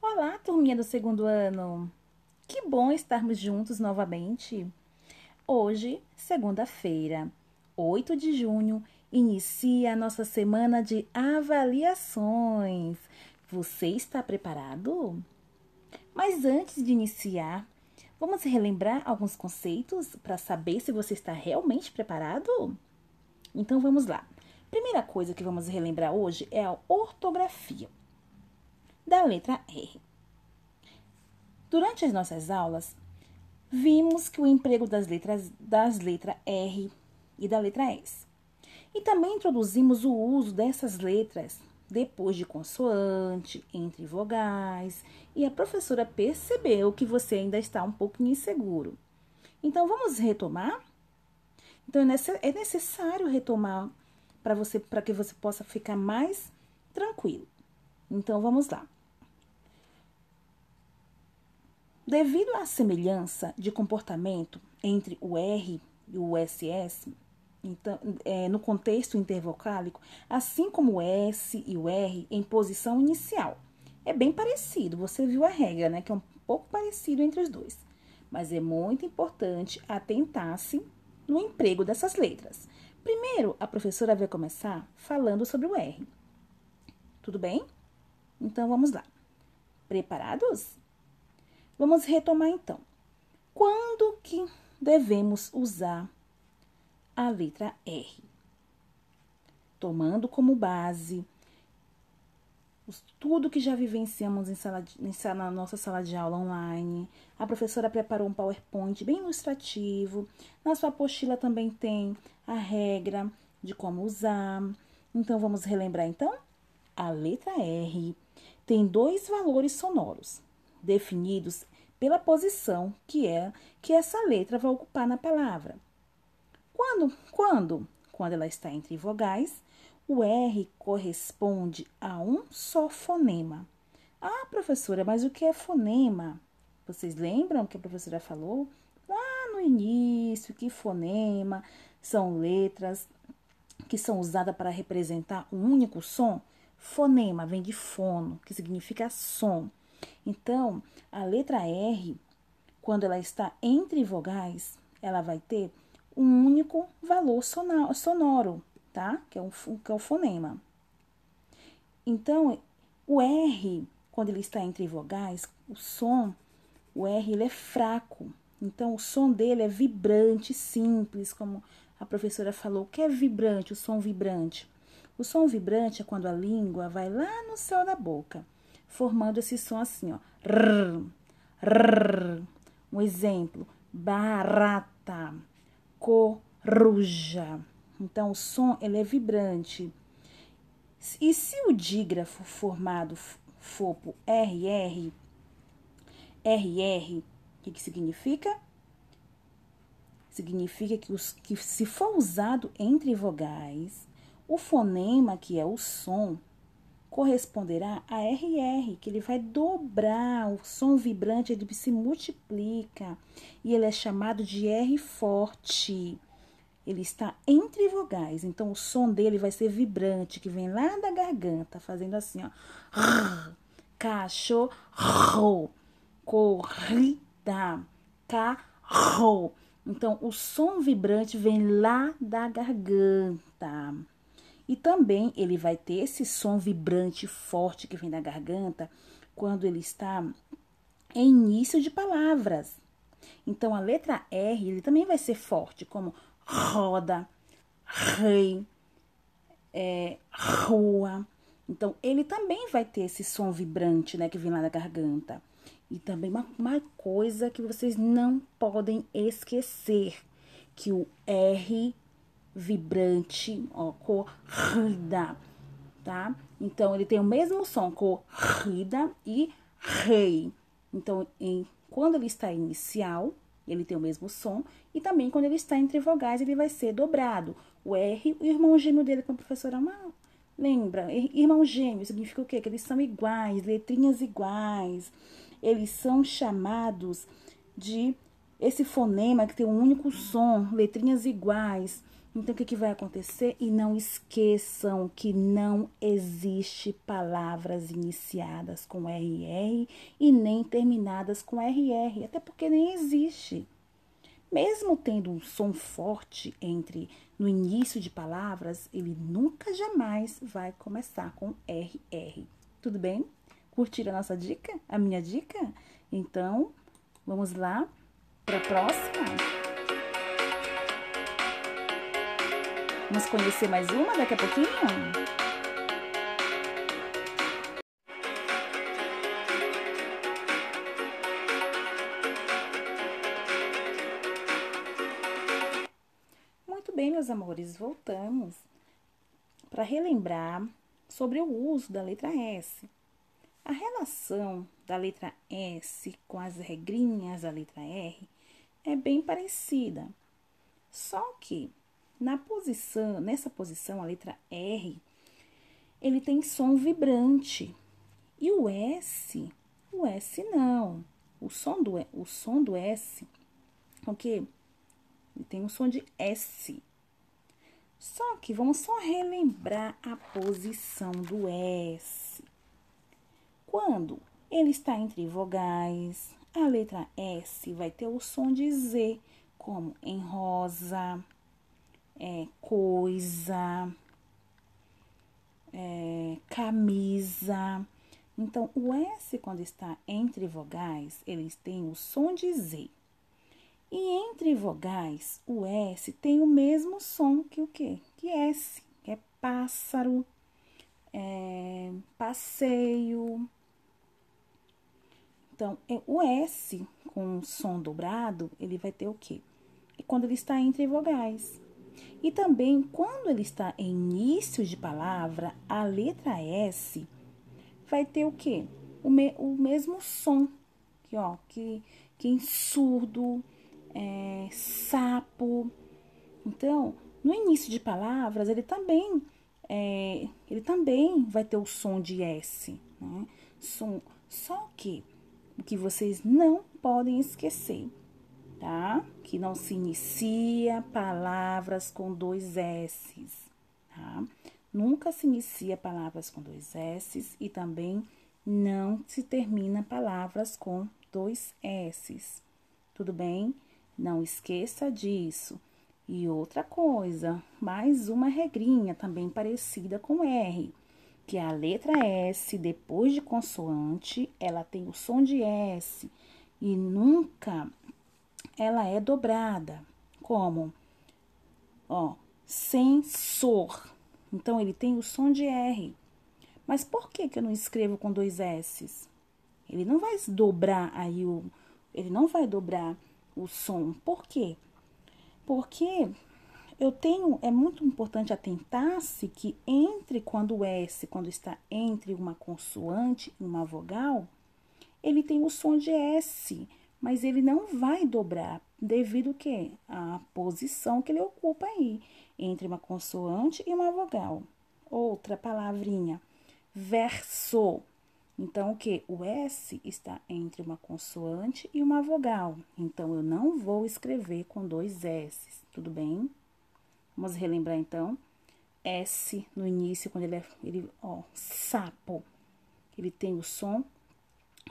Olá, turminha do segundo ano! Que bom estarmos juntos novamente! Hoje, segunda-feira, 8 de junho, inicia a nossa semana de avaliações. Você está preparado? Mas antes de iniciar, vamos relembrar alguns conceitos para saber se você está realmente preparado? Então vamos lá. Primeira coisa que vamos relembrar hoje é a ortografia da letra R. Durante as nossas aulas, vimos que o emprego das letras das letras R e da letra S. E também introduzimos o uso dessas letras depois de consoante, entre vogais, e a professora percebeu que você ainda está um pouco inseguro. Então vamos retomar? Então é necessário retomar para você para que você possa ficar mais tranquilo. Então vamos lá. Devido à semelhança de comportamento entre o R e o SS, então, é, no contexto intervocálico, assim como o S e o R em posição inicial. É bem parecido, você viu a regra, né? Que é um pouco parecido entre os dois. Mas é muito importante atentar-se no emprego dessas letras. Primeiro, a professora vai começar falando sobre o R. Tudo bem? Então vamos lá. Preparados? Vamos retomar então. Quando que devemos usar a letra R. Tomando como base tudo que já vivenciamos em sala de, em na nossa sala de aula online. A professora preparou um PowerPoint bem ilustrativo. Na sua apostila também tem a regra de como usar. Então, vamos relembrar então? A letra R tem dois valores sonoros definidos pela posição que é que essa letra vai ocupar na palavra. Quando, quando, quando ela está entre vogais, o R corresponde a um só fonema. Ah, professora, mas o que é fonema? Vocês lembram que a professora falou lá no início que fonema são letras que são usadas para representar um único som? Fonema vem de fono, que significa som. Então, a letra R, quando ela está entre vogais, ela vai ter um único valor sonoro, tá? Que é, o, que é o fonema. Então, o R, quando ele está entre vogais, o som, o R ele é fraco. Então, o som dele é vibrante, simples, como a professora falou. O que é vibrante? O som vibrante. O som vibrante é quando a língua vai lá no céu da boca, formando esse som assim, ó. Rrr, rrr. Um exemplo, barata coruja. Então, o som ele é vibrante. E se o dígrafo formado for por RR, RR, o que, que significa? Significa que, os, que se for usado entre vogais, o fonema, que é o som, corresponderá a RR, que ele vai dobrar, o som vibrante ele se multiplica e ele é chamado de R forte. Ele está entre vogais, então o som dele vai ser vibrante, que vem lá da garganta, fazendo assim, ó. Cachorro, corrida, carro. Então, o som vibrante vem lá da garganta. E também ele vai ter esse som vibrante forte que vem da garganta quando ele está em início de palavras. Então a letra R ele também vai ser forte, como roda, rei, é, rua. Então ele também vai ter esse som vibrante, né, que vem lá da garganta. E também uma, uma coisa que vocês não podem esquecer, que o R vibrante, ó, corrida, tá? Então, ele tem o mesmo som, corrida e rei. Então, em, quando ele está inicial, ele tem o mesmo som, e também quando ele está entre vogais, ele vai ser dobrado. O R, o irmão gêmeo dele, como a professora uma, lembra, irmão gêmeo significa o quê? Que eles são iguais, letrinhas iguais. Eles são chamados de esse fonema que tem um único som, letrinhas iguais. Então, o que, vai acontecer? E não esqueçam que não existe palavras iniciadas com RR e nem terminadas com RR, até porque nem existe. Mesmo tendo um som forte entre no início de palavras, ele nunca jamais vai começar com RR. Tudo bem? Curtiram a nossa dica? A minha dica? Então, vamos lá para a próxima? Vamos conhecer mais uma daqui a pouquinho? Muito bem, meus amores, voltamos para relembrar sobre o uso da letra S. A relação da letra S com as regrinhas da letra R é bem parecida. Só que na posição, nessa posição, a letra R, ele tem som vibrante. E o S, o S não. O som do, o som do S, o quê? Ele tem um som de S. Só que vamos só relembrar a posição do S. Quando ele está entre vogais, a letra S vai ter o som de Z, como em rosa, é, coisa, é, camisa. Então, o S, quando está entre vogais, eles têm o som de Z. E entre vogais, o S tem o mesmo som que o quê? Que S, que é pássaro, é, passeio, então, é, o S com som dobrado, ele vai ter o quê? É quando ele está entre vogais. E também, quando ele está em início de palavra, a letra S vai ter o quê? O, me, o mesmo som, que, ó, que, que em surdo, é, sapo. Então, no início de palavras, ele também, é, ele também vai ter o som de S, né? Som, só que o que vocês não podem esquecer, tá? Que não se inicia palavras com dois S's, tá? Nunca se inicia palavras com dois S's e também não se termina palavras com dois S's. Tudo bem? Não esqueça disso. E outra coisa, mais uma regrinha também parecida com R que a letra S, depois de consoante, ela tem o som de S e nunca ela é dobrada. Como? Ó, sensor. Então, ele tem o som de R. Mas por que, que eu não escrevo com dois S's? Ele não vai dobrar aí o... Ele não vai dobrar o som. Por quê? Porque eu tenho, é muito importante atentar-se que entre quando o S, quando está entre uma consoante e uma vogal, ele tem o som de S, mas ele não vai dobrar devido que a posição que ele ocupa aí entre uma consoante e uma vogal. Outra palavrinha, verso. Então, o que? O S está entre uma consoante e uma vogal. Então, eu não vou escrever com dois S, tudo bem? Vamos relembrar então. S no início, quando ele é, ele, ó, sapo. Ele tem o som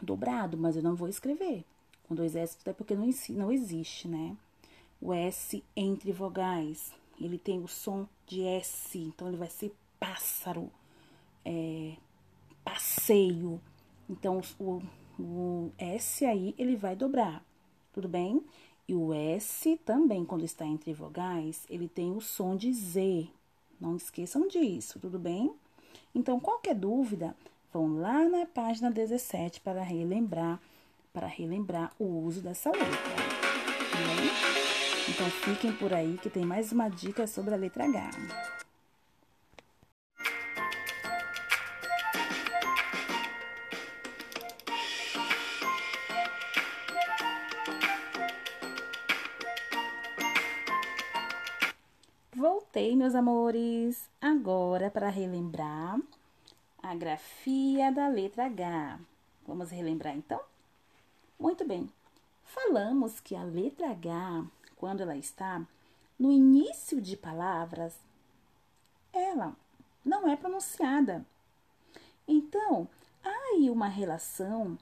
dobrado, mas eu não vou escrever com dois S, até porque não, não existe, né? O S entre vogais, ele tem o som de S, então ele vai ser pássaro, é, passeio. Então, o, o S aí, ele vai dobrar, tudo bem? E o S também, quando está entre vogais, ele tem o som de Z. Não esqueçam disso, tudo bem? Então, qualquer dúvida, vão lá na página 17 para relembrar, para relembrar o uso dessa letra. Então, fiquem por aí que tem mais uma dica sobre a letra H. Voltei, meus amores, agora para relembrar a grafia da letra H. Vamos relembrar então? Muito bem. Falamos que a letra H, quando ela está no início de palavras, ela não é pronunciada. Então, há aí uma relação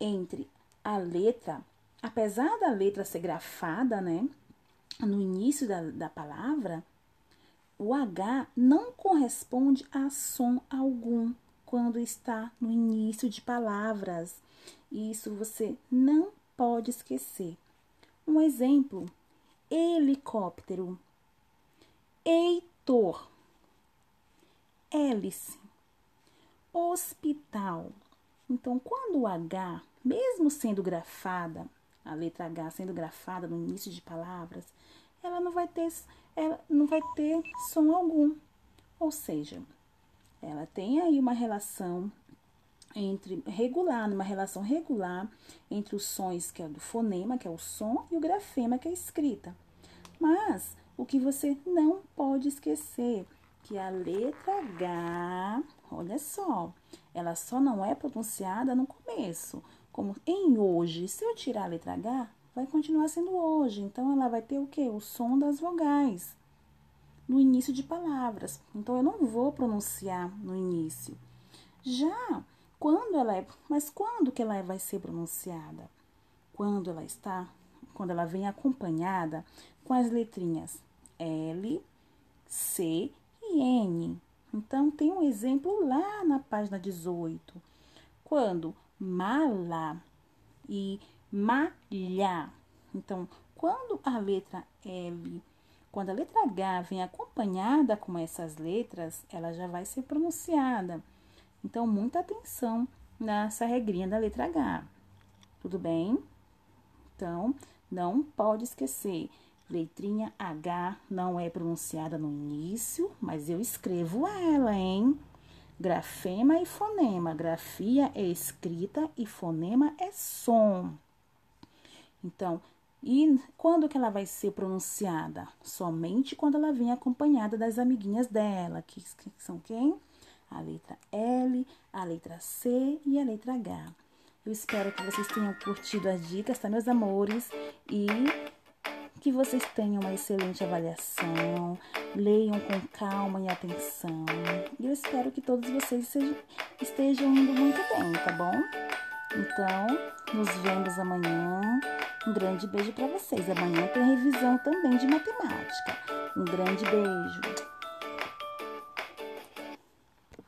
entre a letra, apesar da letra ser grafada, né, no início da, da palavra, o H não corresponde a som algum quando está no início de palavras. Isso você não pode esquecer. Um exemplo: helicóptero, Heitor, hélice, hospital. Então, quando o H, mesmo sendo grafada, a letra H sendo grafada no início de palavras, ela não vai ter, ela não vai ter som algum. Ou seja, ela tem aí uma relação entre regular, numa relação regular entre os sons que é do fonema, que é o som, e o grafema, que é a escrita. Mas o que você não pode esquecer que a letra H, olha só, ela só não é pronunciada no começo, como em hoje. Se eu tirar a letra H, vai continuar sendo hoje. Então ela vai ter o que? O som das vogais no início de palavras. Então eu não vou pronunciar no início. Já quando ela é, mas quando que ela vai ser pronunciada? Quando ela está, quando ela vem acompanhada com as letrinhas L, C e N. Então tem um exemplo lá na página 18. Quando mala e malha. Então, quando a letra L quando a letra H vem acompanhada com essas letras, ela já vai ser pronunciada. Então, muita atenção nessa regrinha da letra H. Tudo bem? Então, não pode esquecer. Letrinha H não é pronunciada no início, mas eu escrevo ela, hein? Grafema e fonema. Grafia é escrita e fonema é som. Então, e quando que ela vai ser pronunciada? Somente quando ela vem acompanhada das amiguinhas dela, que, que são quem? A letra L, a letra C e a letra H. Eu espero que vocês tenham curtido as dicas, tá, meus amores? E que vocês tenham uma excelente avaliação, leiam com calma e atenção. E eu espero que todos vocês sejam, estejam indo muito bem, tá bom? Então, nos vemos amanhã. Um grande beijo para vocês. Amanhã tem revisão também de matemática. Um grande beijo.